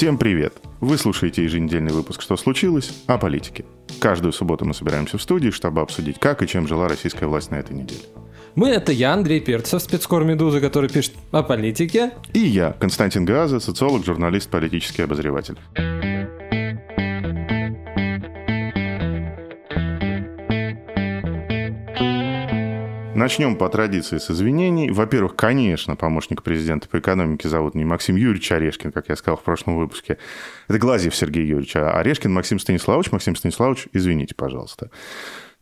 Всем привет! Вы слушаете еженедельный выпуск «Что случилось?» о политике. Каждую субботу мы собираемся в студии, чтобы обсудить, как и чем жила российская власть на этой неделе. Мы — это я, Андрей Перцев, спецкор «Медузы», который пишет о политике. И я, Константин Газа, социолог, журналист, политический обозреватель. Начнем по традиции с извинений. Во-первых, конечно, помощник президента по экономике зовут не Максим Юрьевич Орешкин, как я сказал в прошлом выпуске. Это Глазьев Сергей Юрьевич, а Орешкин Максим Станиславович. Максим Станиславович, извините, пожалуйста.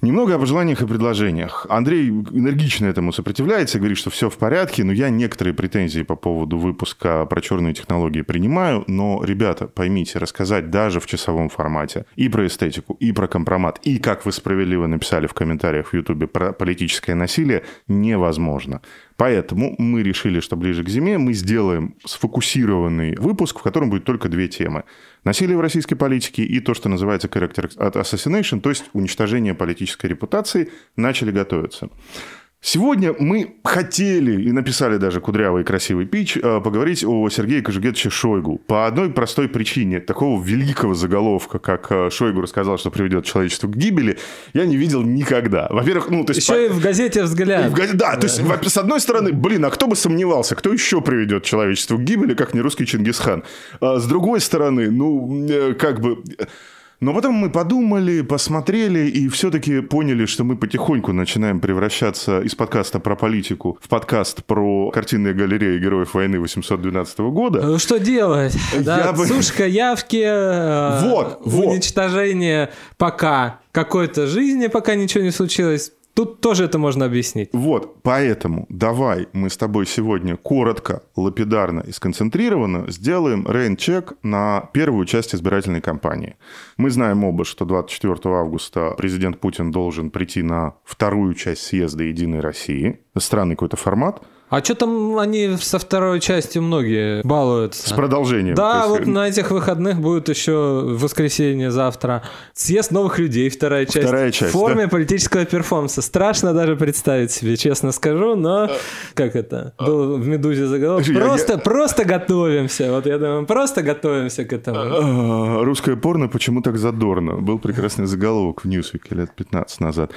Немного о пожеланиях и предложениях. Андрей энергично этому сопротивляется, говорит, что все в порядке, но я некоторые претензии по поводу выпуска про черные технологии принимаю, но, ребята, поймите, рассказать даже в часовом формате и про эстетику, и про компромат, и, как вы справедливо написали в комментариях в Ютубе, про политическое насилие невозможно. Поэтому мы решили, что ближе к зиме мы сделаем сфокусированный выпуск, в котором будет только две темы. Насилие в российской политике и то, что называется character assassination, то есть уничтожение политической репутации, начали готовиться. Сегодня мы хотели и написали даже кудрявый и красивый пич э, поговорить о Сергее Кожугетовиче Шойгу. По одной простой причине. Такого великого заголовка, как э, Шойгу рассказал, что приведет человечество к гибели, я не видел никогда. Во-первых, ну, то есть... Еще по... и в газете «Взгляд». В газ... Да, то есть, с одной стороны, блин, а кто бы сомневался, кто еще приведет человечество к гибели, как не русский Чингисхан? А с другой стороны, ну, э, как бы... Но потом мы подумали, посмотрели и все-таки поняли, что мы потихоньку начинаем превращаться из подкаста про политику в подкаст про картинные галереи героев войны 812 года. Ну что делать? Да, бы... Сушка явки, э, вот, вот. уничтожение пока какой-то жизни, пока ничего не случилось. Тут тоже это можно объяснить. Вот, поэтому давай мы с тобой сегодня коротко, лапидарно и сконцентрированно сделаем рейн-чек на первую часть избирательной кампании. Мы знаем оба, что 24 августа президент Путин должен прийти на вторую часть съезда «Единой России». Странный какой-то формат – а что там они со второй частью многие балуются? С продолжением. Да, вот на этих выходных будет еще воскресенье завтра. Съезд новых людей, вторая часть. Вторая часть, В форме да? политического перформанса. Страшно даже представить себе, честно скажу, но как это? Был в «Медузе» заголовок. Просто, я... просто готовимся. Вот я думаю, просто готовимся к этому. А, русское порно почему так задорно? Был прекрасный заголовок в «Ньюсвике» лет 15 назад.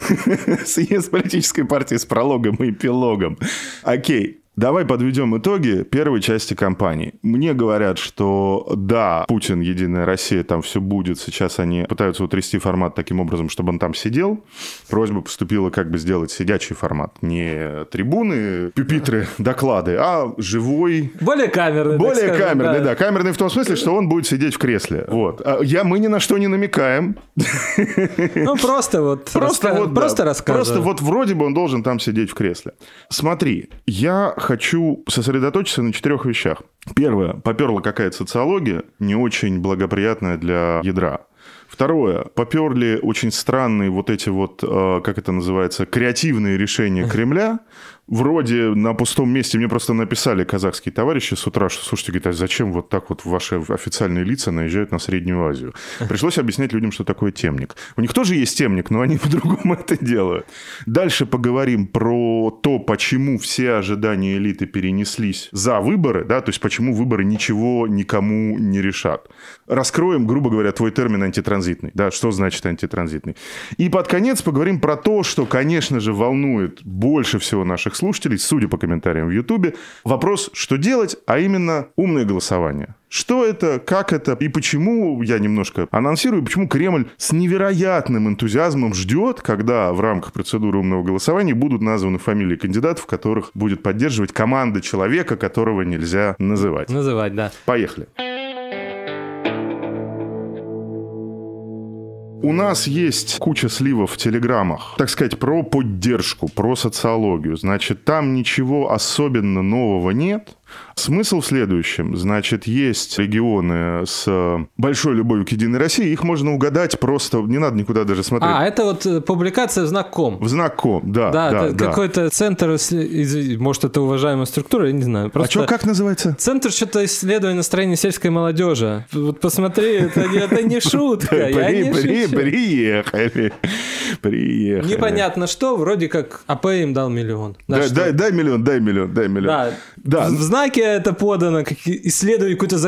Съезд политической партии с прологом и эпилогом. Окей. Давай подведем итоги первой части кампании. Мне говорят, что да, Путин, Единая Россия, там все будет. Сейчас они пытаются утрясти формат таким образом, чтобы он там сидел. Просьба поступила как бы сделать сидячий формат. Не трибуны, пюпитры, доклады, а живой... Более камерный. Более скажем, камерный, да. да. Камерный в том смысле, что он будет сидеть в кресле. Вот. А я, мы ни на что не намекаем. Ну, просто вот... Просто раска... вот, просто да, рассказываю. Просто вот вроде бы он должен там сидеть в кресле. Смотри, я хочу сосредоточиться на четырех вещах. Первое. Поперла какая-то социология, не очень благоприятная для ядра. Второе. Поперли очень странные вот эти вот, э, как это называется, креативные решения Кремля, вроде на пустом месте мне просто написали казахские товарищи с утра, что, слушайте, говорит, а зачем вот так вот ваши официальные лица наезжают на Среднюю Азию? Пришлось объяснять людям, что такое темник. У них тоже есть темник, но они по-другому это делают. Дальше поговорим про то, почему все ожидания элиты перенеслись за выборы, да, то есть почему выборы ничего никому не решат. Раскроем, грубо говоря, твой термин антитранзитный, да, что значит антитранзитный. И под конец поговорим про то, что, конечно же, волнует больше всего наших наших слушателей, судя по комментариям в Ютубе, вопрос, что делать, а именно умное голосование. Что это, как это и почему, я немножко анонсирую, почему Кремль с невероятным энтузиазмом ждет, когда в рамках процедуры умного голосования будут названы фамилии кандидатов, которых будет поддерживать команда человека, которого нельзя называть. Называть, да. Поехали. У нас есть куча сливов в телеграммах, так сказать, про поддержку, про социологию. Значит, там ничего особенно нового нет. Смысл в следующем. Значит, есть регионы с большой любовью к Единой России, их можно угадать просто, не надо никуда даже смотреть. А, это вот э, публикация в знак ком. В знак ком, да. Да, да, да. какой-то центр, может, это уважаемая структура, я не знаю. А Просто что, как называется? Центр что-то исследования настроения сельской молодежи. Вот посмотри, это, не- это не шутка, я не. Приехали. Приехали. Непонятно что, вроде как АП им дал миллион. Дай, миллион, дай миллион, дай миллион. Да. Да. В, знаке это подано, как исследование какой-то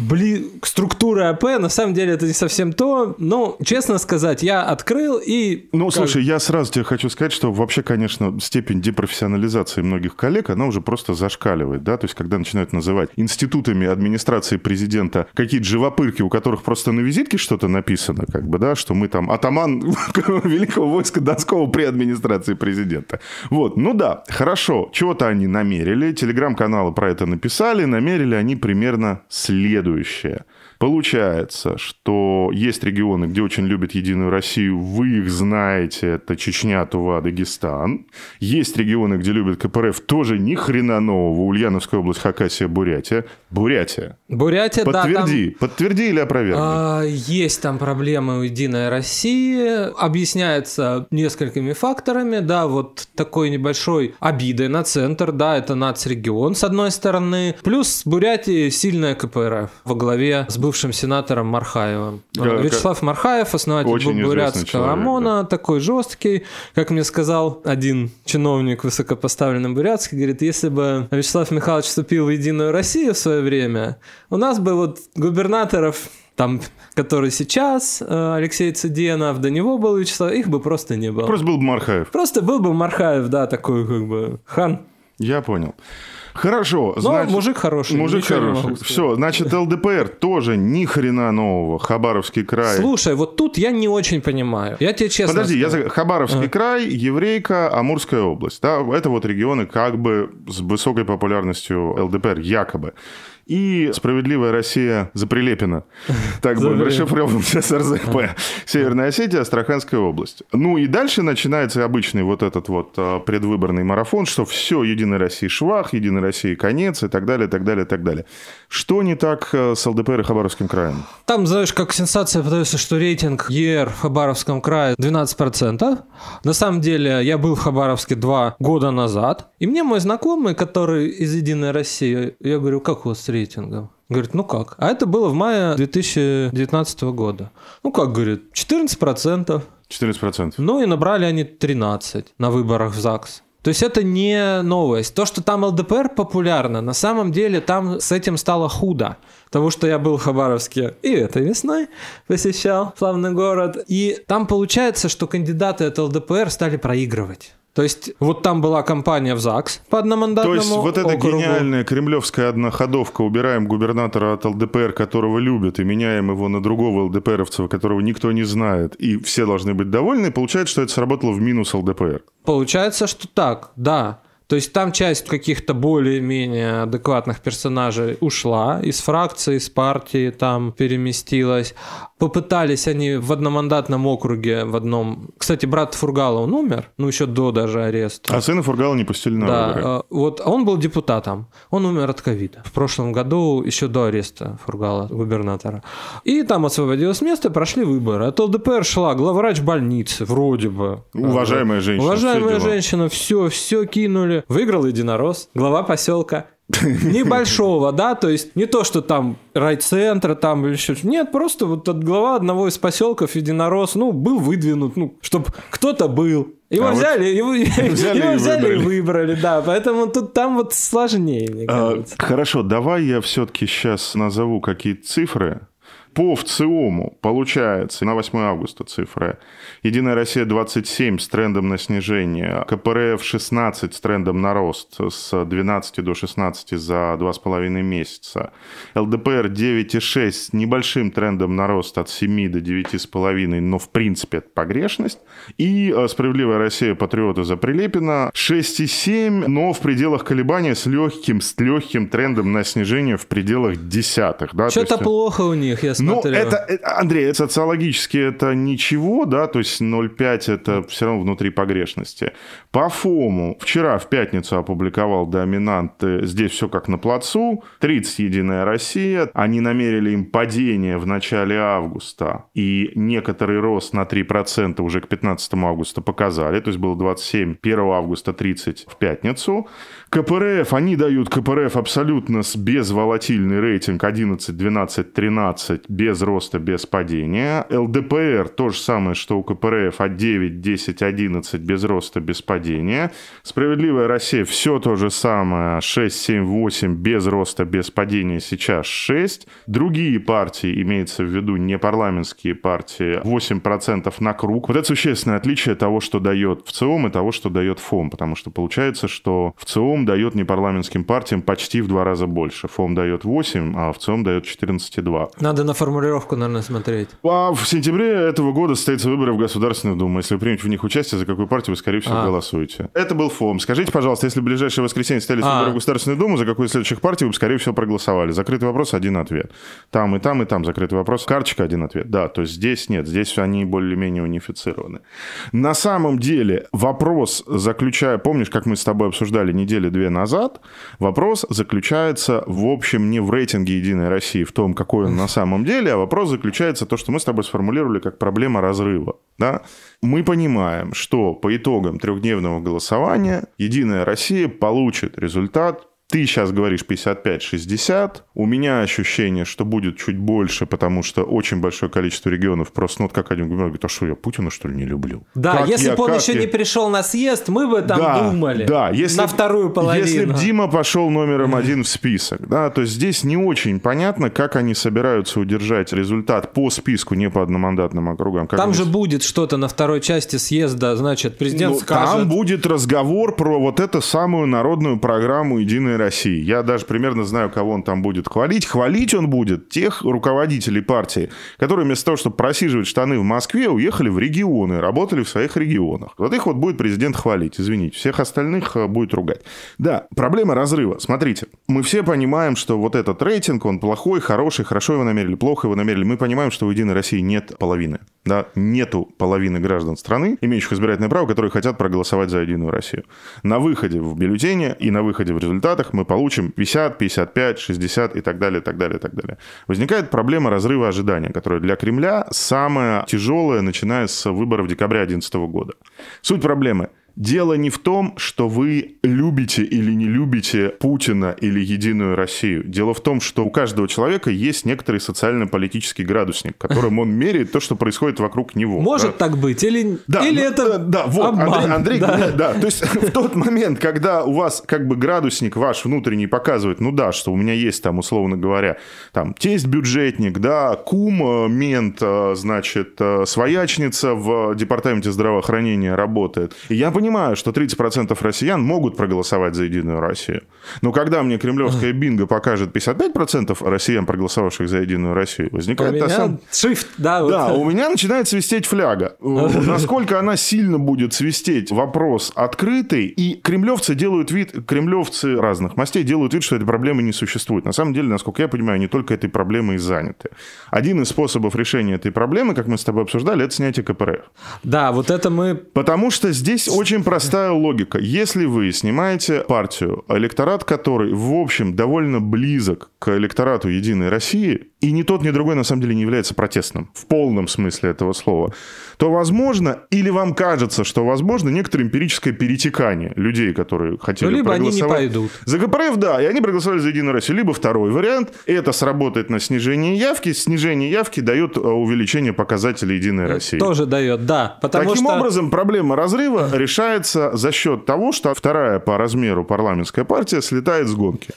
бли... структуры АП, на самом деле это не совсем то. Но, честно сказать, я открыл и... Ну, как- слушай, я сразу тебе хочу сказать, что вообще, конечно, степень депрофессионализации многих коллег, она уже просто зашкаливает, да, то есть когда начинают называть институтами администрации президента какие-то живопырки, у которых просто на визитке что-то написано, как бы, да, что мы там атаман великого войска Донского при администрации президента. Вот, ну да, хорошо, чего-то они намерили, телеграм-каналы про это написали, намерили они примерно следующее. Получается, что есть регионы, где очень любят Единую Россию, вы их знаете, это Чечня, Тува, Дагестан. Есть регионы, где любят КПРФ, тоже ни хрена нового, Ульяновская область, Хакасия, Бурятия. Бурятия. Бурятия, да, там... Подтверди, подтверди или опровергни. А, Есть там проблемы у Единой России, объясняется несколькими факторами, да, вот такой небольшой обидой на центр, да, это нацрегион с одной стороны, плюс Бурятии сильная КПРФ во главе с бывшим сенатором Мархаевым. Да, Вячеслав Мархаев, основатель бурятского ОМОНа, такой жесткий, как мне сказал один чиновник высокопоставленный бурятский, говорит, если бы Вячеслав Михайлович вступил в Единую Россию в свое время, у нас бы вот губернаторов там, который сейчас, э, Алексей Цыденов, до него был Вячеслав, их бы просто не было. Просто был бы Мархаев. Просто был бы Мархаев, да, такой как бы хан. Я понял. Хорошо, Но значит... мужик хороший. Мужик хороший. Все, значит, ЛДПР тоже ни хрена нового. Хабаровский край. Слушай, вот тут я не очень понимаю. Я тебе честно Подожди, я скажу. за- Хабаровский край, Еврейка, Амурская область. Да, это вот регионы как бы с высокой популярностью ЛДПР, якобы. И «Справедливая Россия» за Прилепина. Так будем расшифровываем с РЗП. Северная Осетия, Астраханская область. Ну и дальше начинается обычный вот этот вот а, предвыборный марафон, что все, Единой России швах, Единой России конец и так далее, так далее, так далее. Что не так э, с ЛДПР и Хабаровским краем? Там, знаешь, как сенсация подается, что рейтинг ЕР в Хабаровском крае 12%. На самом деле, я был в Хабаровске два года назад, и мне мой знакомый, который из «Единой России», я говорю, как у вас с рейтингом? Говорит, ну как? А это было в мае 2019 года. Ну как, говорит, 14%. 14%. Ну и набрали они 13 на выборах в ЗАГС. То есть это не новость. То, что там ЛДПР популярно, на самом деле там с этим стало худо. Потому что я был в Хабаровске и этой весной посещал славный город. И там получается, что кандидаты от ЛДПР стали проигрывать. То есть вот там была кампания в ЗАГС по То одномандатному есть вот эта округу. гениальная кремлевская одноходовка, убираем губернатора от ЛДПР, которого любят, и меняем его на другого ЛДПРовца, которого никто не знает, и все должны быть довольны, получается, что это сработало в минус ЛДПР. Получается, что так, да. То есть там часть каких-то более-менее адекватных персонажей ушла из фракции, из партии, там переместилась. Попытались они в одномандатном округе, в одном... Кстати, брат Фургала, он умер, ну еще до даже ареста. А сына Фургала не пустили на Да, выборы. э, вот он был депутатом, он умер от ковида в прошлом году, еще до ареста Фургала, губернатора. И там освободилось место, прошли выборы. От ЛДПР шла главврач больницы, вроде бы. Уважаемая женщина, Уважаемая все женщина, все, все кинули. Выиграл единорос, глава поселка. Небольшого, да, то есть не то, что там райцентра там или еще Нет, просто вот от глава одного из поселков единорос, ну, был выдвинут, ну, чтобы кто-то был. Его А вот взяли, его, взяли его и взяли и выбрали. выбрали, да. Поэтому тут там вот сложнее, мне А, кажется. Хорошо, давай я все-таки сейчас назову какие-то цифры. По ВЦИОМу получается на 8 августа цифры. Единая Россия 27 с трендом на снижение, КПРФ 16 с трендом на рост с 12 до 16 за 2,5 месяца, ЛДПР 9,6 с небольшим трендом на рост от 7 до 9,5, но в принципе это погрешность. И э, Справедливая Россия Патриоты за Прилепина 6,7, но в пределах колебания с легким, с легким трендом на снижение в пределах десятых. Да? То Что-то есть- плохо у них, я. Ну, это, э, Андрей, социологически это ничего, да, то есть 0,5 это все равно внутри погрешности. По ФОМу вчера в пятницу опубликовал доминант «Здесь все как на плацу», 30 «Единая Россия», они намерили им падение в начале августа и некоторый рост на 3% уже к 15 августа показали, то есть было 27, 1 августа 30 в пятницу. КПРФ, они дают КПРФ абсолютно безволатильный рейтинг 11, 12, 13, без роста, без падения. ЛДПР то же самое, что у КПРФ от 9, 10, 11, без роста, без падения. Справедливая Россия все то же самое, 6, 7, 8, без роста, без падения, сейчас 6. Другие партии, имеется в виду не парламентские партии, 8% на круг. Вот это существенное отличие того, что дает ВЦИОМ и того, что дает ФОМ, потому что получается, что в ЦИОМ дает непарламентским партиям почти в два раза больше. ФОМ дает 8, а ВЦИОМ дает 14,2. Надо на формулировку, наверное, смотреть. А в сентябре этого года состоятся выборы в Государственную Думу. Если вы примете в них участие, за какую партию вы, скорее всего, А. голосуете. Это был ФОМ. Скажите, пожалуйста, если в ближайшее воскресенье состоялись А. выборы в Государственную Думу, за какую из следующих партий вы, скорее всего, проголосовали? Закрытый вопрос, один ответ. Там и там, и там закрытый вопрос. Карточка, один ответ. Да, то есть здесь нет, здесь они более-менее унифицированы. На самом деле вопрос заключая, помнишь, как мы с тобой обсуждали недели-две назад, вопрос заключается, в общем, не в рейтинге «Единой России», в том, какой он на самом деле, а вопрос заключается в том, что мы с тобой сформулировали как проблема разрыва. Да? Мы понимаем, что по итогам трехдневного голосования «Единая Россия» получит результат ты сейчас говоришь 55-60. У меня ощущение, что будет чуть больше, потому что очень большое количество регионов просто, ну, вот как один говорит, а что, я Путина, что ли, не люблю? Да, Как если бы он еще я- не пришел на съезд, мы бы там да, думали. Да, если, на вторую половину. Если бы Дима пошел номером один в список, да, то здесь не очень понятно, как они собираются удержать результат по списку, не по одномандатным округам. Как Там они же будет что-то на второй части съезда, значит, президент Ну, скажет. Там будет разговор про вот эту самую народную программу «Единой России». Я даже примерно знаю, кого он там будет хвалить. Хвалить он будет тех руководителей партии, которые вместо того, чтобы просиживать штаны в Москве, уехали в регионы, работали в своих регионах. Вот их вот будет президент хвалить, извините. Всех остальных э, будет ругать. Да, проблема разрыва. Смотрите, мы все понимаем, что вот этот рейтинг, он плохой, хороший, хорошо его намерили, плохо его намерили. Мы понимаем, что у «Единой России» нет половины. Да, нету половины граждан страны, имеющих избирательное право, которые хотят проголосовать за «Единую Россию». На выходе в бюллетене и на выходе в результатах мы получим 50, 55, 60 и так далее, так далее, так далее. Возникает проблема разрыва ожидания, которая для Кремля самая тяжелая, начиная с выборов декабря 2011 года. Суть проблемы – Дело не в том, что вы любите или не любите Путина или Единую Россию. Дело в том, что у каждого человека есть некоторый социально-политический градусник, которым он меряет то, что происходит вокруг него. Может Да. так быть, или, Да, или ну, это да, вот, обман. Андрей, Андрей Да. да. То есть в тот момент, когда у вас как бы градусник ваш внутренний показывает, ну да, что у меня есть там, условно говоря, там тесть бюджетник, да, кум, э, мент, э, значит, э, своячница в департаменте здравоохранения работает. И я понимаю, что 30% россиян могут проголосовать за Единую Россию. Но когда мне кремлевская бинго покажет 55% россиян, проголосовавших за Единую Россию, У возникает меня та самая... shift, да, вот. Да, у меня начинает свистеть фляга. Э, Насколько она сильно будет свистеть, вопрос открытый. И кремлевцы делают вид, кремлевцы разных мастей делают вид, что этой проблемы не существует. На самом деле, насколько я понимаю, они только этой проблемой и заняты. Один из способов решения этой проблемы, как мы с тобой обсуждали, это снятие КПРФ. Да, вот это мы... Потому что здесь очень простая логика. Если вы снимаете партию, электорат которой, в общем, довольно близок к электорату Единой России, и ни тот, ни другой на самом деле не является протестным, в полном смысле этого слова, то возможно, или вам кажется, что возможно некоторое эмпирическое перетекание людей, которые хотели Ну, либо они не проголосовать пойдут. За КПРФ, да, и они проголосовали за Единую Россию. Либо второй вариант, это сработает на снижение явки, снижение явки дает э, увеличение показателей Единой России. Тоже дает, да. Потому Таким что... образом, проблема разрыва решается за счет того, что вторая по размеру парламентская партия слетает с гонки.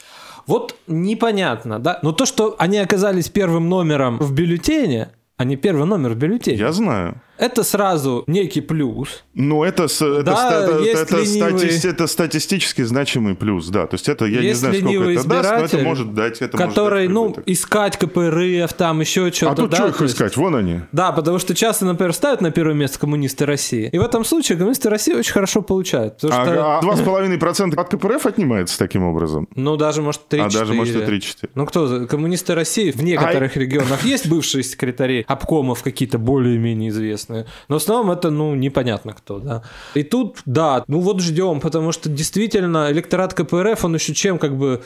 Вот непонятно, да. Но то, что они оказались первым номером в бюллетене, а не первый номер в бюллетене, Я знаю. Это сразу некий плюс. Ну, это, это, Да, это, это ленивый. стати- это статистически значимый плюс, да. То есть это, я не Есть знаю, сколько это даст, но это может дать, это может который, дать ну, искать КПРФ, там еще что-то. А тут да, что их есть- искать? Вон они. Да, потому что часто, например, ставят на первое место коммунисты России. И в этом случае коммунисты России очень хорошо получают. Потому что, А два с половиной процента от КПРФ отнимается таким образом. ну, даже, может, 3 А даже, может, и 3-4. Ну, кто? Коммунисты России в некоторых регионах есть бывшие секретари обкомов какие-то более-менее известные. Но в основном это, ну, непонятно кто, да. И тут, да, ну вот ждем, потому что действительно электорат КПРФ, он еще чем как бы...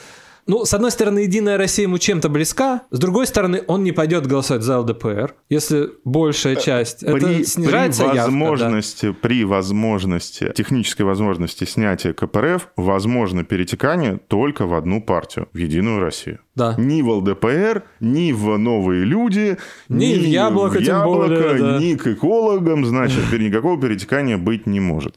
Ну, с одной стороны, Единая Россия ему чем-то близка, с другой стороны, он не пойдет голосовать за ЛДПР, если большая часть. Это При, снижается при явка, да. возможности, при возможности, технической возможности снятия КПРФ, возможно перетекание только в одну партию, в Единую Россию. Да. Ни в ЛДПР, ни в новые люди, Ни в Яблоко, в Яблоко, более, да. ни к экологам, значит, никакого перетекания быть не может.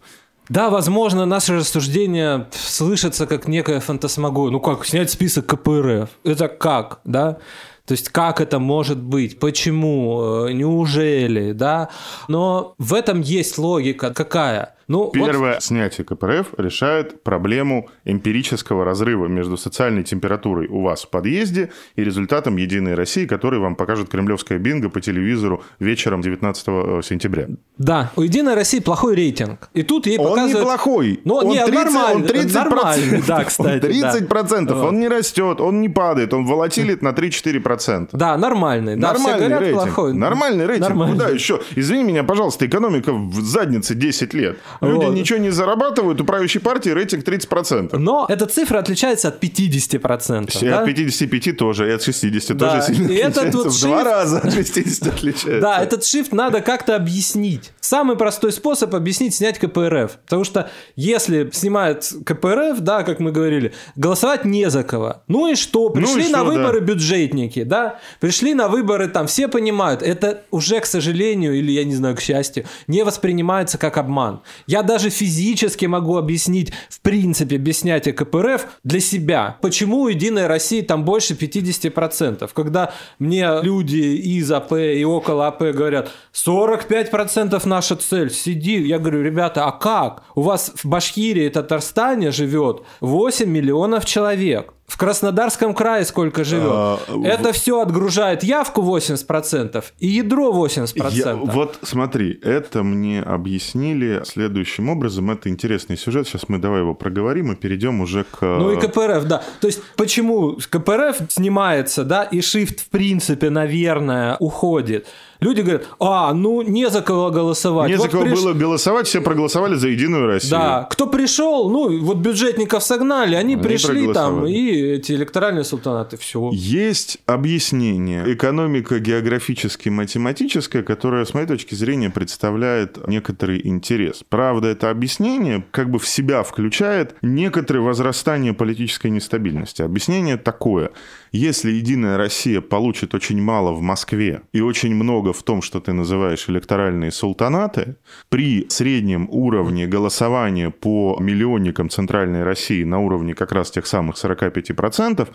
Да, возможно, наше рассуждение слышится как некая фантасмагория. Ну как, снять список КПРФ? Это как, да? То есть как это может быть? Почему? Э, Неужели? Да? Но в этом есть логика. Какая? Ну, вот- Первое снятие КПРФ решает проблему эмпирического разрыва между социальной температурой у вас в подъезде и результатом Единой России, который вам покажет кремлевская бинго по телевизору вечером 19 сентября. Да, у Единой России плохой рейтинг. И тут ей Он показывают... неплохой. Ну, он не, 30, нормальный, он 30 нормальный, да, кстати, Он 30 процентов. да. Он не растет, он не падает, он волатилит на 3-4 процента. Да, нормальный. Да, Нормальный говорят рейтинг. плохой. Нормальный рейтинг. Нормальный. Куда еще? Извини меня, пожалуйста, экономика в заднице 10 лет. Люди Вот. ничего не зарабатывают, у правящей партии рейтинг 30%. Но эта цифра отличается от 50%. И да? от 55 тоже, и от 60 Да, тоже сильно и этот отличается. вот в два shift- раза от 60 отличается. Да, этот shift надо как-то объяснить. Самый простой способ объяснить снять КПРФ. Потому что если снимают КПРФ, да, как мы говорили, голосовать не за кого. Ну и что? Пришли и на что, выборы да. бюджетники, да? Пришли на выборы, там все понимают, это уже, к сожалению, или я не знаю, к счастью, не воспринимается как обман. Я даже физически могу объяснить, в принципе, без снятия КПРФ для себя, почему у Единой России там больше 50%. Когда мне люди из АП и около АП говорят, 45% наша цель, сиди. Я говорю, ребята, а как? У вас в Башкирии и Татарстане живет 8 миллионов человек. В Краснодарском крае сколько живет? А, Это все отгружает явку 80% и ядро 80%. Я- вот смотри, это мне объяснили следующим образом. Это интересный сюжет. Сейчас мы давай его проговорим и перейдем уже к... Ну и КПРФ, да. То есть почему КПРФ снимается, да, и Shift в принципе, наверное, уходит. Люди говорят, а, ну не за кого голосовать. Не за Вот кого приш- было голосовать, все проголосовали за Единую Россию. Да, кто пришел, ну вот бюджетников согнали, они, Они пришли там и эти электоральные султанаты, все. Есть объяснение экономико-географически-математическое, которое, с моей точки зрения, представляет некоторый интерес. Правда, это объяснение как бы в себя включает некоторое возрастание политической нестабильности. Объяснение такое. Если Единая Россия получит очень мало в Москве и очень много в том, что ты называешь электоральные султанаты, при среднем уровне голосования по миллионникам Центральной России на уровне как раз тех самых 45%,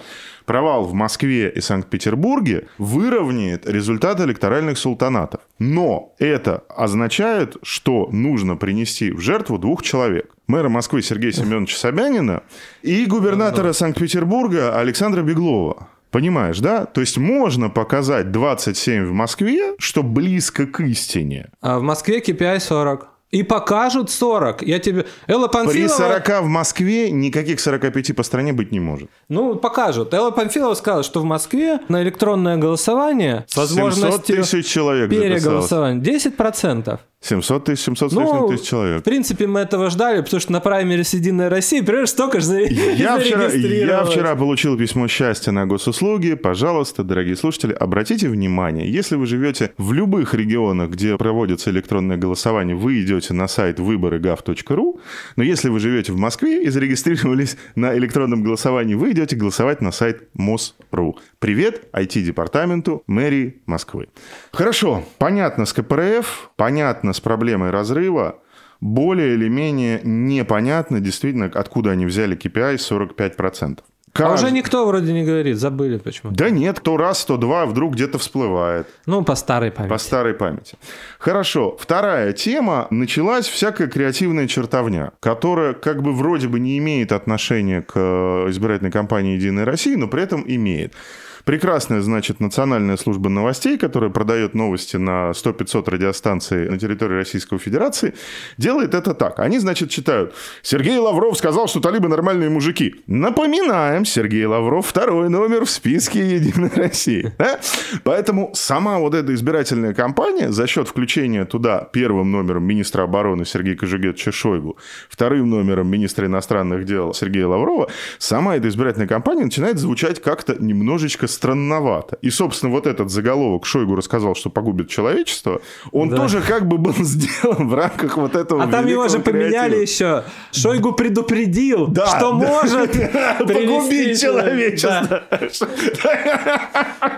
провал в Москве и Санкт-Петербурге выровняет результат электоральных султанатов. Но это означает, что нужно принести в жертву двух человек. Мэра Москвы Сергея Семеновича Собянина и губернатора Санкт-Петербурга Александра Беглова. Понимаешь, да? То есть можно показать 27 в Москве, что близко к истине. А в Москве KPI 40. И покажут 40. Я тебе... Элла При Панфилова... 40 в Москве никаких 45 по стране быть не может. Ну, покажут. Элла Панфилова сказала, что в Москве на электронное голосование с 700 возможностью тысяч человек переголосования 10%. 700 тысяч, 700 с Ну, тысяч в человек. принципе, мы этого ждали, потому что на праймере Единой России, примерно, столько же Я вчера, я вчера получил письмо счастья на госуслуги. Пожалуйста, дорогие слушатели, обратите внимание, если вы живете в любых регионах, где проводится электронное голосование, вы идете на сайт выборы.gov.ру, но если вы живете в Москве и зарегистрировались на электронном голосовании, вы идете голосовать на сайт МОС.ру. Привет IT-департаменту мэрии Москвы. Хорошо, понятно с КПРФ, понятно с проблемой разрыва, более или менее непонятно действительно, откуда они взяли KPI 45%. А уже никто вроде не говорит, забыли почему. Да нет, то раз, то два, вдруг где-то всплывает. Ну, по старой памяти. По старой памяти. Хорошо. Вторая тема. Началась всякая креативная чертовня, которая как бы вроде бы не имеет отношения к э, избирательной кампании «Единой России», но при этом имеет. Прекрасная, значит, национальная служба новостей, которая продает новости на 100-500 радиостанций на территории Российской Федерации, делает это так. Они, значит, читают. Сергей Лавров сказал, что талибы нормальные мужики. Напоминаем, Сергей Лавров второй номер в списке Единой России. Да? Поэтому сама вот эта избирательная кампания за счет включения туда первым номером министра обороны Сергея Кожугетовича Шойгу, вторым номером министра иностранных дел Сергея Лаврова, сама эта избирательная кампания начинает звучать как-то немножечко странновато. И, собственно, вот этот заголовок Шойгу рассказал, что погубит человечество, он да. тоже как бы был сделан в рамках вот этого А там его же креатива. поменяли еще. Шойгу предупредил, да, что да. может погубить человечество.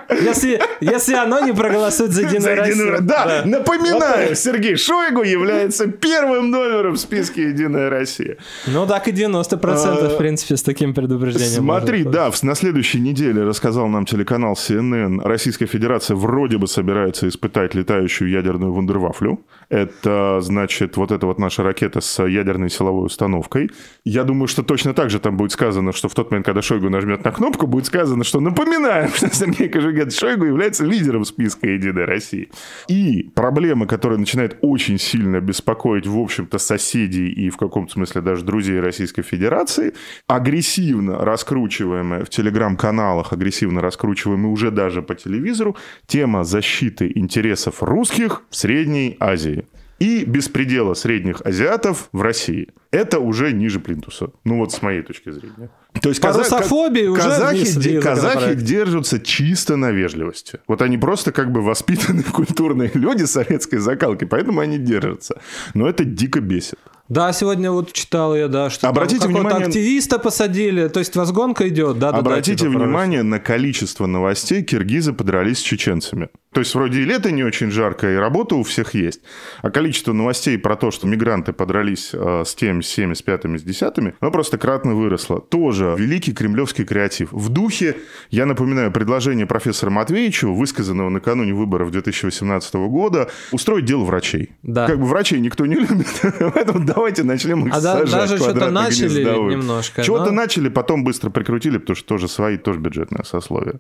Если, если оно не проголосует за Единую Россию. Да, да. напоминаю, вот Сергей Шойгу является первым номером в списке Единая Россия. Ну так и 90% а, в принципе с таким предупреждением. Смотри, да, на следующей неделе рассказал нам телеканал CNN, Российская Федерация вроде бы собирается испытать летающую ядерную вундервафлю. Это, значит, вот эта вот наша ракета с ядерной силовой установкой. Я думаю, что точно так же там будет сказано, что в тот момент, когда Шойгу нажмет на кнопку, будет сказано, что напоминаем, что Сергей Кожугет Шойгу является лидером списка «Единой России». И проблема, которая начинает очень сильно беспокоить, в общем-то, соседей и в каком-то смысле даже друзей Российской Федерации, агрессивно раскручиваемая в телеграм-каналах, агрессивно раскручиваемая раскручиваемый уже даже по телевизору, тема защиты интересов русских в Средней Азии и беспредела средних азиатов в России. Это уже ниже плинтуса. Ну вот с моей точки зрения. То есть каза... уже казахи, де... казахи держатся чисто на вежливости. Вот они просто как бы воспитанные культурные люди советской закалки, поэтому они держатся. Но это дико бесит. Да, сегодня вот читал я, да, что Обратите внимание... активиста посадили, то есть возгонка идет, да, Обратите да, типа, внимание на количество новостей, киргизы подрались с чеченцами. То есть вроде и лето не очень жаркое, и работа у всех есть. А количество новостей про то, что мигранты подрались э, с теми, с всеми, с пятыми, с десятыми, оно просто кратно выросло. Тоже великий кремлевский креатив. В духе, я напоминаю, предложение профессора Матвеевича, высказанного накануне выборов 2018 года, устроить дело врачей. Да. Как бы врачей никто не любит, поэтому давайте начнем их а сажать даже что-то начали немножко. Чего-то но... начали, потом быстро прикрутили, потому что тоже свои, тоже бюджетное сословие.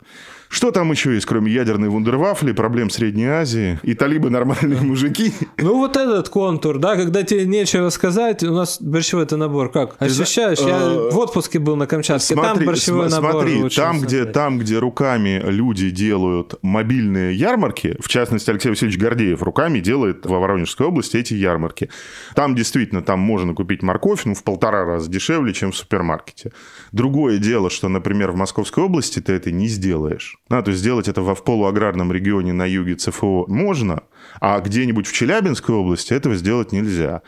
Что там еще есть, кроме ядерной вундервафли, проблем Средней Азии и талибы нормальные мужики? Ну вот этот контур, да, когда тебе нечего сказать, у нас борщевой это набор как? Ощущаешь? Я э, в отпуске был на Камчатке, там борщевой набор Смотри, там где, там, где руками люди делают мобильные ярмарки, в частности, Алексей Васильевич Гордеев руками делает во Воронежской области эти ярмарки. Там действительно, там можно купить морковь, ну, в полтора раза дешевле, чем в супермаркете. Другое дело, что, например, в Московской области ты это не сделаешь. Да, то есть сделать это в полуаграрном регионе на юге ЦФО можно, а где-нибудь в Челябинской области этого сделать нельзя.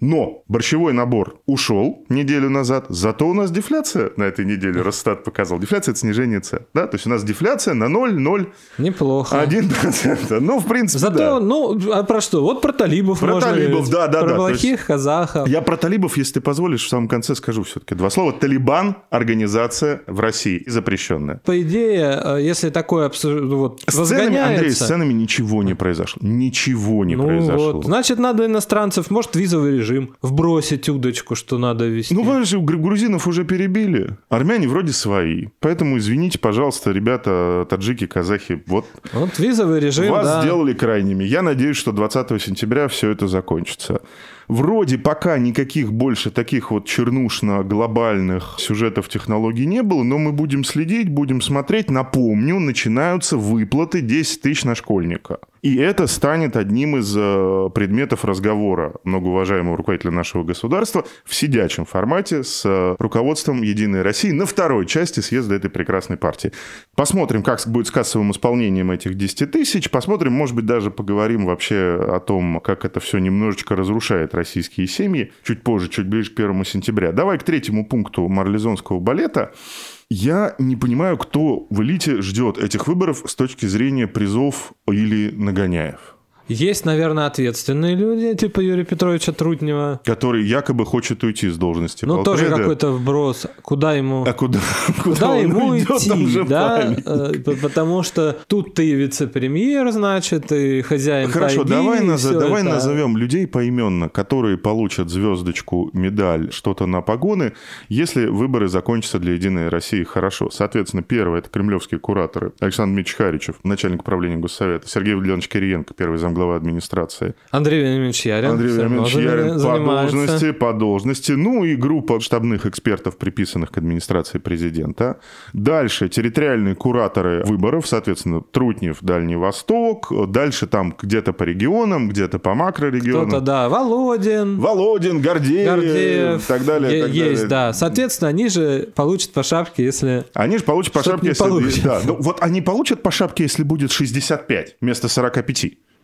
Но борщевой набор ушел неделю назад, зато у нас дефляция на этой неделе, Росстат показал. Дефляция – это снижение цен. Да? То есть у нас дефляция на 0,0... Неплохо. 1%. Ну, в принципе, Зато, да. ну, а про что? Вот про талибов Про можно талибов, говорить. да, да, про да. Плохих казахов. Я про талибов, если ты позволишь, в самом конце скажу все-таки два слова. Талибан – организация в России запрещенная. По идее, э, если такое обсуж... вот, с ценами, Андрей, с ценами ничего не произошло. Ничего не ну, произошло. Вот. Значит, надо иностранцев, может, визовый режим вбросить бросить удочку, что надо вести. Ну, понимаешь, грузинов уже перебили. Армяне вроде свои. Поэтому, извините, пожалуйста, ребята, таджики, казахи, вот... Вот визовый режим, Вас да. сделали крайними. Я надеюсь, что 20 сентября все это закончится. Вроде пока никаких больше таких вот чернушно-глобальных сюжетов технологий не было, но мы будем следить, будем смотреть. Напомню, начинаются выплаты 10 тысяч на школьника. И это станет одним из э, предметов разговора многоуважаемого руководителя нашего государства в сидячем формате с э, руководством «Единой России» на второй части съезда этой прекрасной партии. Посмотрим, как будет с кассовым исполнением этих 10 тысяч. Посмотрим, может быть, даже поговорим вообще о том, как это все немножечко разрушает российские семьи. Чуть позже, чуть ближе к 1 сентября. Давай к третьему пункту марлезонского балета. Я не понимаю, кто в элите ждет этих выборов с точки зрения призов или нагоняев. Есть, наверное, ответственные люди, типа Юрия Петровича Трутнева. Который якобы хочет уйти с должности Ну, тоже какой-то вброс. Куда ему... А куда, Куда он ему там идти, да? Э, Потому что тут ты вице-премьер, значит, и хозяин Хорошо, тайги, давай, наз- давай это. назовем людей поименно, которые получат звездочку, медаль, что-то на погоны, если выборы закончатся для Единой России хорошо. Соответственно, первое – это кремлевские кураторы. Александр Дмитриевич Харичев, начальник управления Госсовета, Сергей Владимирович Кириенко, первый замглавы администрации, Андрей Вениаминович Ярин. Андрей Владимирович Ярин по должности, по должности, ну и группа штабных экспертов, приписанных к администрации президента. Дальше территориальные кураторы выборов, соответственно, Трутнев, Дальний Восток, дальше там где-то по регионам, где-то по макрорегионам. Кто-то, да, Володин. Володин, Гордеев, Гордеев. и так далее. Е- так есть, далее. да. Соответственно, они же получат по шапке, если... Они же получат по шапке, если... получится. Да, ну, вот они получат по шапке, если будет 65 вместо 45.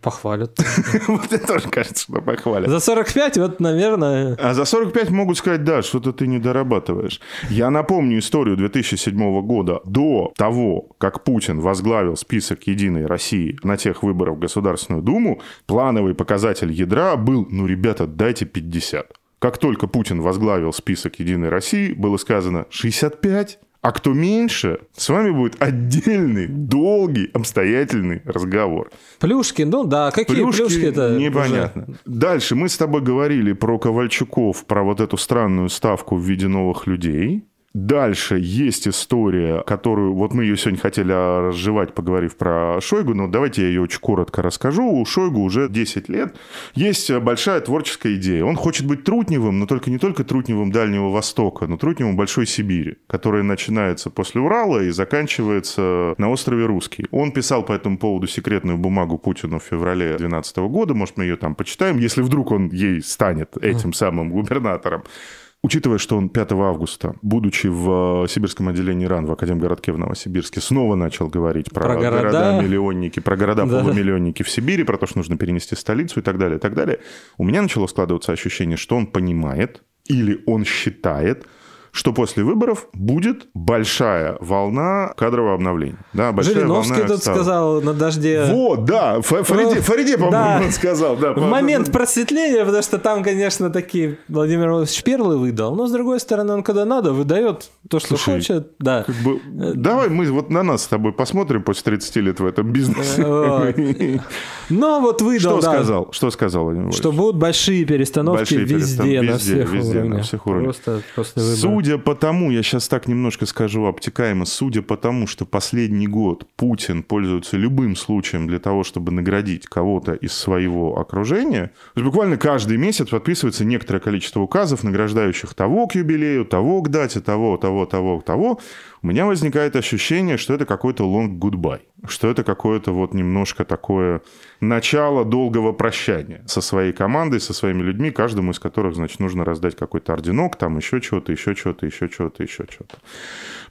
Похвалят. Вот мне тоже кажется, что похвалят. За 45, вот, наверное... А за 45 могут сказать, да, что-то ты не дорабатываешь. Я напомню историю 2007 года. До того, как Путин возглавил список «Единой России» на тех выборах в Государственную Думу, плановый показатель ядра был, ну, ребята, дайте 50. Как только Путин возглавил список «Единой России», было сказано 65, а кто меньше, с вами будет отдельный, долгий, обстоятельный разговор. Плюшки, ну да, какие плюшки, это непонятно. Дальше мы с тобой говорили про Ковальчуков, про вот эту странную ставку в виде новых людей. Дальше есть история, которую вот мы ее сегодня хотели разжевать, поговорив про Шойгу, но давайте я ее очень коротко расскажу. У Шойгу уже 10 лет есть большая творческая идея. Он хочет быть Трутневым, но только не только Трутневым Дальнего Востока, но Трутневым Большой Сибири, которая начинается после Урала и заканчивается на острове Русский. Он писал по этому поводу секретную бумагу Путину в феврале 2012 года. Может, мы ее там почитаем, если вдруг он ей станет этим самым губернатором. Учитывая, что он 5 августа, будучи в э, сибирском отделении РАН в Академгородке в Новосибирске, снова начал говорить про, Про города. города-миллионники, про Да. города-полумиллионники в Сибири, про то, что нужно перенести столицу и так далее, и так далее. У меня начало складываться ощущение, что он понимает или он считает, что после выборов будет большая волна кадрового обновления. Да, большая Жириновский волна тут отставок. сказал на дожде. Вот, да, Фа- Фариде, Ну, Фариде, по-моему, да. он сказал. Да, В момент просветления, потому что там, конечно, такие Владимир Владимирович перлы выдал, но с другой стороны, он когда надо, выдает то, что Слушай, хочет. Да. Как бы, давай мы вот на нас с тобой посмотрим после 30 лет в этом бизнесе. Вот. Но вот выдал, Что да, сказал? Что сказал Владимир что будут большие перестановки Большие везде, перестан- на всех везде, на уровнях. всех уровнях. Просто после выборов. Судя по тому, я сейчас так немножко скажу обтекаемо, судя по тому, что последний год Путин пользуется любым случаем для того, чтобы наградить кого-то из своего окружения, то есть буквально каждый месяц подписывается некоторое количество указов, награждающих того к юбилею, того к дате, того, того, того, того, у меня возникает ощущение, что это какой-то long goodbye, что это какое-то вот немножко такое начало долгого прощания со своей командой, со своими людьми, каждому из которых, значит, нужно раздать какой-то орденок, там еще чего-то, еще чего-то, еще чего-то, еще чего-то.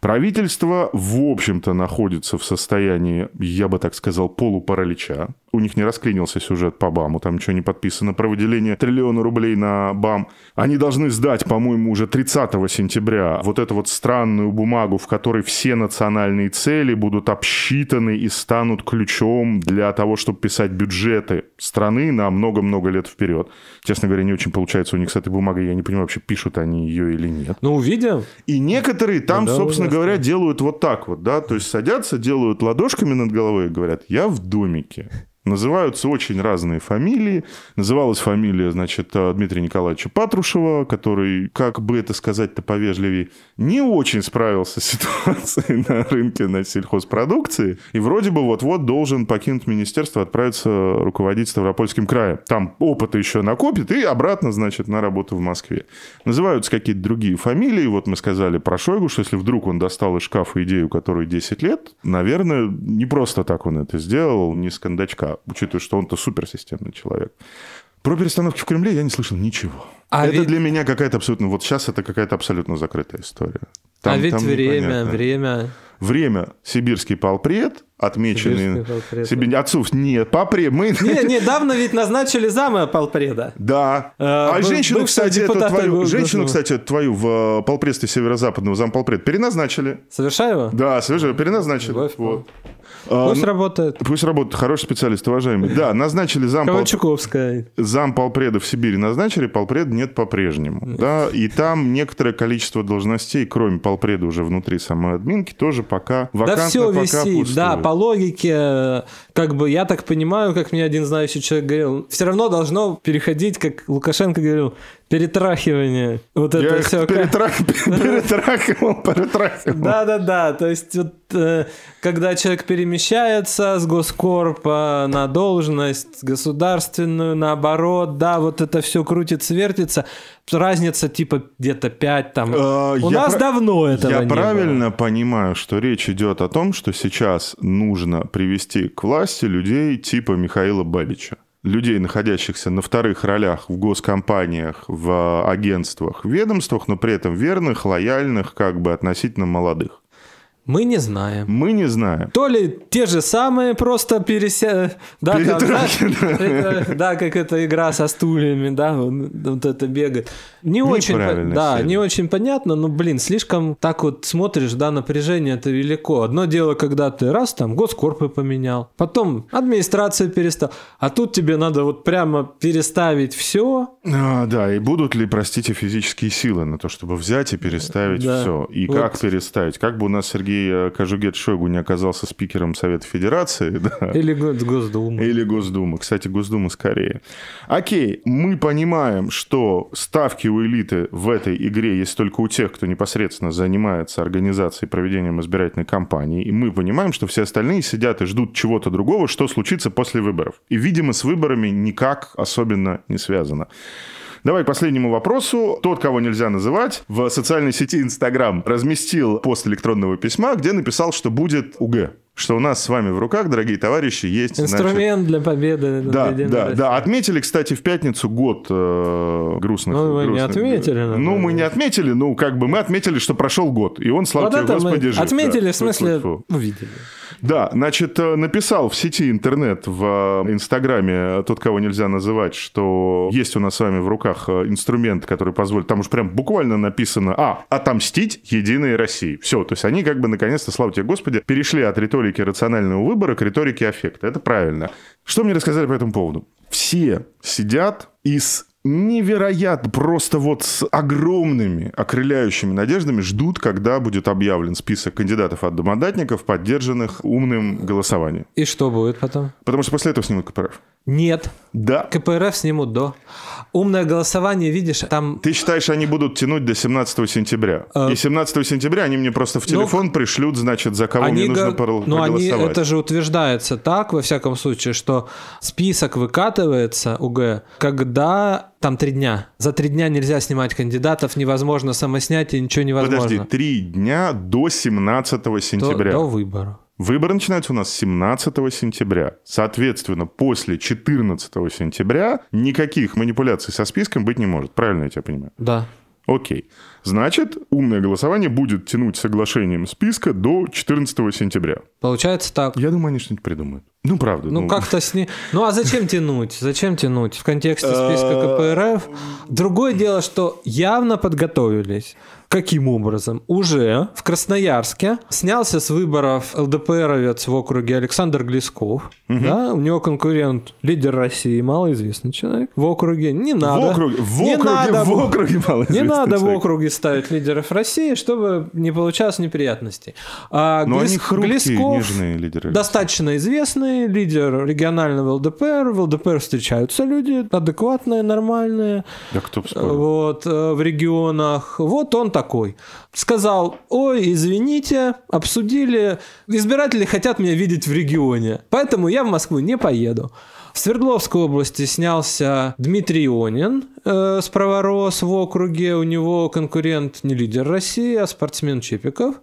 Правительство, в общем-то, находится в состоянии, я бы так сказал, полупаралича. У них не расклинился сюжет по БАМу, там ничего не подписано про выделение триллиона рублей на БАМ. Они должны сдать, по-моему, уже 30 сентября вот эту вот странную бумагу, в которой все национальные цели будут обсчитаны и станут ключом для того, чтобы писать бюджеты страны на много-много лет вперед. Честно говоря, не очень получается у них с этой бумагой. Я не понимаю, вообще пишут они ее или нет. Ну, увидим. И некоторые там, Да, собственно да, говоря, делают вот так вот, да, то есть садятся, делают ладошками над головой и говорят, я в домике. Называются очень разные фамилии. Называлась фамилия, значит, э, Дмитрия Николаевича Патрушева, который, как бы это сказать-то повежливее, не очень справился с ситуацией на рынке на сельхозпродукции. И вроде бы вот-вот должен покинуть министерство, отправиться руководить Ставропольским краем. Там опыта еще накопит и обратно, значит, на работу в Москве. Называются какие-то другие фамилии. Вот мы сказали про Шойгу, что если вдруг он достал из шкафа идею, которой 10 лет, наверное, не просто так он это сделал, не с кондачка, учитывая, что он-то суперсистемный человек. Про перестановки в Кремле я не слышал ничего. А это ведь- для меня какая-то абсолютно... Вот сейчас это какая-то абсолютно закрытая история. а Там- ведь там время, непонятно. время. Время. Сибирский полпред, отмеченный... Сибирский полпред. Себе... Отцов... Нет, попред. Мы... Не, недавно ведь назначили зама полпреда. Да. А, А, был- женщину, кстати, эту твою, женщину, кстати, твою в э, полпредстве северо-западного замполпред переназначили. Совершаева? Да, совершенно переназначили. Любовь, Вот. А, Пусть ну, работает. Пусть работает. Хороший специалист, уважаемый. Да, назначили зам, пол- Ковальчуковская. зам полпреда в Сибири назначили, полпред нет по-прежнему. Да, и там некоторое количество должностей, кроме полпреда уже внутри самой админки, тоже пока вакантно, Да все пока висит, пустует. да, по логике, как бы я так понимаю, как мне один знающий человек говорил, все равно должно переходить, как Лукашенко говорил, перетрахивание. Вот Я это их все. перетрах- перетрахивал, перетрахивал. Да-да-да, то есть вот, э, когда человек перемещается с госкорпа на должность государственную, наоборот, да, вот это все крутится, вертится, разница типа где-то 5 там. А, У нас пра- давно этого Я не было. правильно понимаю, что речь идет о том, что сейчас нужно привести к власти людей типа Михаила Бабича. Людей, находящихся на вторых ролях в госкомпаниях, в агентствах, в ведомствах, но при этом верных, лояльных, как бы относительно молодых. Мы не знаем. Мы не знаем. То ли те же самые просто переся... Да, там, знаешь, это- да, как эта игра со стульями, да, вот, вот это бегает. Не очень, по- да, сели. не очень понятно, но, блин, слишком так вот смотришь, да, напряжение это велико. Одно дело, когда ты раз там госкорпы поменял, потом администрацию перестал, а тут тебе надо вот прямо переставить все. А, да, и будут ли, простите, физические силы на то, чтобы взять и переставить Да. все? И Вот. как переставить? Как бы у нас Сергей э, Кожугет Шойгу не оказался спикером Совета Федерации, да, Или го- Госдума. Или Госдума. Кстати, Госдума скорее. Окей, мы понимаем, что ставки у элиты в этой игре есть только у тех, кто непосредственно занимается организацией и проведением избирательной кампании. И мы понимаем, что все остальные сидят и ждут чего-то другого, что случится после выборов. И, видимо, с выборами никак особенно не связано. Давай к последнему вопросу. Тот, кого нельзя называть, в социальной сети Инстаграм разместил пост электронного письма, где написал, что будет УГ. Что у нас с вами в руках, дорогие товарищи, есть... значит, Инструмент для победы. да, Единой да, да. Отметили, кстати, в пятницу год э, грустных. Ну, мы не грустных- отметили, Ну, наверное. мы не отметили, ну, как бы мы отметили, что прошел год, и он, слава Вот тебе, Господи, жив. отметили, Да, в смысле, тьфу-тьфу-тьфу. увидели. Да, значит, э, написал в сети интернет, в э, Инстаграме, тот, кого нельзя называть, что есть у нас с вами в руках э, инструмент, который позволит, там уж прям буквально написано, а, отомстить Единой России. Все, то есть они как бы наконец-то, слава тебе, Господи, перешли от риторики рационального выбора к риторике аффекта. Это правильно. Что мне рассказали по этому поводу? Все сидят и с невероятно, просто вот с огромными окрыляющими надеждами ждут, когда будет объявлен список кандидатов-одномандатников, поддержанных умным голосованием. И что будет потом? Потому что после этого снимут КПРФ. Нет. Да. КПРФ снимут до. Умное голосование, видишь, там... Ты считаешь, они будут тянуть до 17 сентября? Э, И 17 сентября они мне просто в ну, пришлют, значит, за кого мне Они, нужно го- ну, они, это же утверждается так, во всяком случае, что список выкатывается УГ, когда там три дня. За три дня нельзя снимать кандидатов, невозможно самоснятие, ничего невозможно. Подожди, три дня до 17 до, сентября. до выбора. Выборы начинаются у нас 17 сентября. Соответственно, после 14 сентября никаких манипуляций со списком быть не может. Правильно я тебя понимаю? Да. Окей. Значит, умное голосование будет тянуть соглашением списка до 14 сентября. Получается так. Я думаю, они что-нибудь придумают. Ну, правда. Ну, как-то с ней... Ну, а зачем тянуть? Зачем тянуть в контексте списка КПРФ? Другое дело, что явно подготовились. Каким образом? Уже в Красноярске снялся с выборов ЛДПРовец в округе Александр Глесков. Да, у него конкурент, лидер России, малоизвестный человек. В округе не надо. В округе, в Не округе, надо в округе малоизвестный Не надо в человек. округе ставить лидеров России, чтобы не получалось неприятностей. А Но Глес- они хрупкие, Глесков нежные лидеры. Достаточно известный лидер регионального ЛДПР. В ЛДПР встречаются люди адекватные, нормальные. Да кто бы. Вот, э, в регионах. Вот он такой. Сказал, ой, извините, обсудили. Избиратели хотят меня видеть в регионе. Поэтому я в Москву не поеду. В Свердловской области снялся Дмитрий Ионин э, с праворос в округе. У него конкурент не лидер России, а спортсмен Чепиков.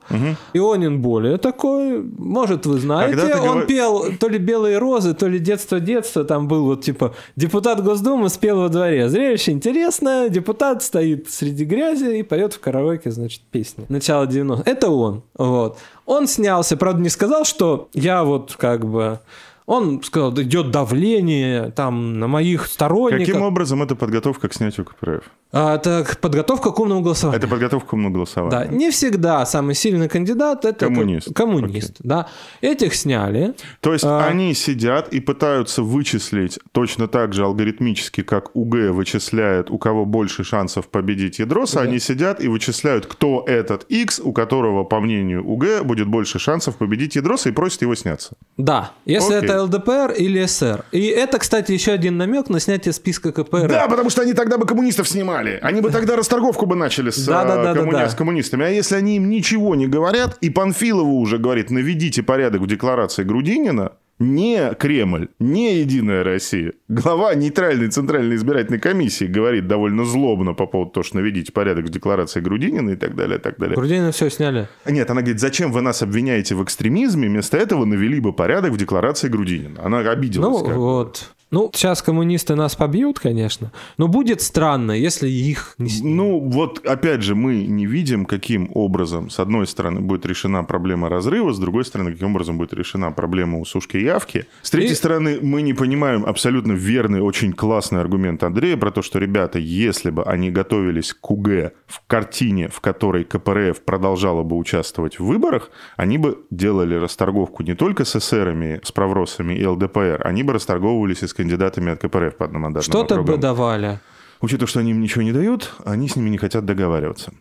Ионин более такой, может, вы знаете. Он говор- пел то ли «Белые розы», то ли «Детство-детство». Там был вот типа депутат Госдумы спел во дворе. Зрелище интересное. Депутат стоит среди грязи и поет в караоке, значит, песни. Начало 90 Это он. Вот. Он снялся, правда, не сказал, что я вот как бы... Он сказал, идет давление там на моих сторонников. Каким образом это подготовка к снятию КПРФ? А, это подготовка к умному голосованию. Это подготовка к умному голосованию. Да, не всегда самый сильный кандидат это Коммунист. к- коммунист, да. Этих сняли. То есть А. они сидят и пытаются вычислить точно так же алгоритмически, как УГ вычисляет, у кого больше шансов победить ядроса, они сидят и вычисляют, кто этот X, у которого, по мнению УГ, будет больше шансов победить ядроса, и просят его сняться. Да, если Окей. это ЛДПР или СР. И это, кстати, еще один намек на снятие списка КПРФ. Да, потому что они тогда бы коммунистов снимали. Они бы тогда расторговку бы начали с, Да, да, да, да, коммуни- да. с коммунистами. А если они им ничего не говорят, и Панфилову уже говорит, наведите порядок в декларации Грудинина, не Кремль, не Единая Россия. Глава нейтральной Центральной избирательной комиссии говорит довольно злобно по поводу того, что наведите порядок в декларации Грудинина и так далее, и так далее. Грудинина все сняли. Нет, она говорит, зачем вы нас обвиняете в экстремизме, вместо этого навели бы порядок в декларации Грудинина. Она обиделась. Ну, как вот. Ну, сейчас коммунисты нас побьют, конечно. Но будет странно, если их не снимут. Ну, вот опять же, мы не видим, каким образом, с одной стороны, будет решена проблема разрыва, с другой стороны, каким образом будет решена проблема усушки явки. С третьей И- стороны, мы не понимаем абсолютно верный, очень классный аргумент Андрея про то, что, ребята, если бы они готовились к УГ в картине, в которой КПРФ продолжала бы участвовать в выборах, они бы делали расторговку не только с эсерами, с правросами и ЛДПР, они бы расторговывались и с кандидатами от КПРФ по одномандатным Что-то бы округам. давали. Учитывая, что они им ничего не дают, они с ними не хотят договариваться.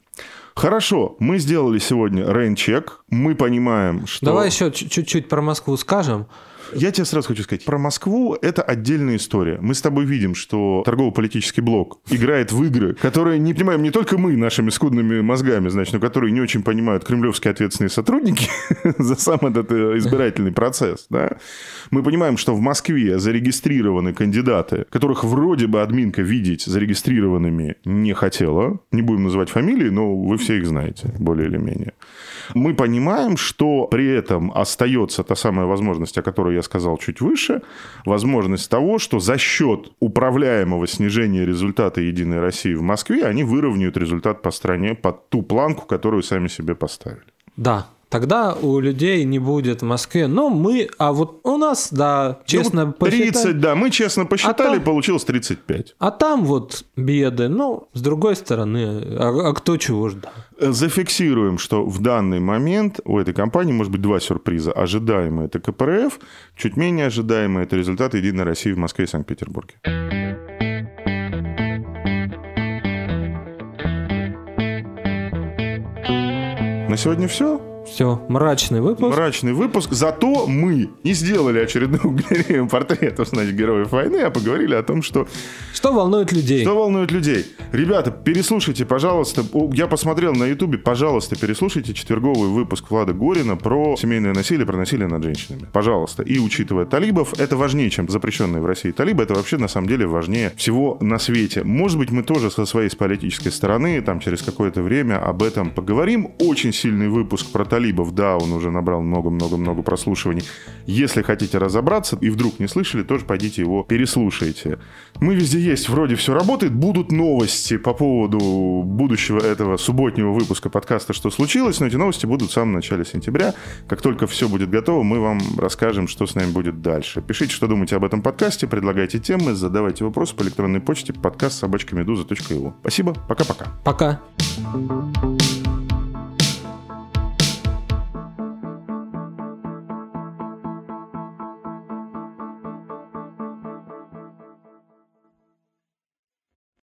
Хорошо, мы сделали сегодня рейн-чек. Мы понимаем, что... Давай еще чуть- чуть-чуть про Москву скажем. Я тебе сразу хочу сказать, про Москву это отдельная история. Мы с тобой видим, что торгово-политический блок играет в игры, которые не понимаем не только мы нашими скудными мозгами, значит, но которые не очень понимают кремлевские ответственные сотрудники за сам этот э, избирательный процесс. Да? Мы понимаем, что в Москве зарегистрированы кандидаты, которых вроде бы админка видеть зарегистрированными не хотела. Не будем называть фамилии, но вы все их знаете, более или менее. Мы понимаем, что при этом остается та самая возможность, о которой я сказал чуть выше, возможность того, что за счет управляемого снижения результата Единой России в Москве они выровняют результат по стране под ту планку, которую сами себе поставили. Да, тогда у людей не будет в Москве. Но мы, а вот у нас, да, честно Ну, посчитали. 30, да, мы честно посчитали, там- получилось 35. А там вот беды. Ну, с другой стороны, а, а кто чего ждал? Зафиксируем, что в данный момент у этой компании может быть два сюрприза. Ожидаемый – это КПРФ, чуть менее ожидаемый – это результат Единой России в Москве и Санкт-Петербурге. На сегодня все. Все, мрачный выпуск. Мрачный выпуск. Зато мы не сделали очередную галерею портретов, значит, героев войны, а поговорили о том, что Что волнует людей? что волнует людей? Ребята, переслушайте, пожалуйста. Я посмотрел на Ютубе, пожалуйста, переслушайте четверговый выпуск Влада Горина про семейное насилие, про насилие над женщинами. Пожалуйста. И учитывая талибов, это важнее, чем запрещенные в России талибы. Это вообще, на самом деле, важнее всего на свете. Может быть, мы тоже со своей политической стороны, там, через какое-то время об этом поговорим. Очень сильный выпуск про талибов. Да, он уже набрал много-много-много прослушиваний. Если хотите разобраться и вдруг не слышали, тоже пойдите его переслушайте. Мы везде есть, вроде все работает. Будут новости по поводу будущего этого субботнего выпуска подкаста «Что случилось?», но эти новости будут в самом начале сентября. Как только все будет готово, мы вам расскажем, что с нами будет дальше. Пишите, что думаете об этом подкасте, предлагайте темы, задавайте вопросы по электронной почте подкаст собачкамедуза.io. Спасибо, пока-пока. Пока.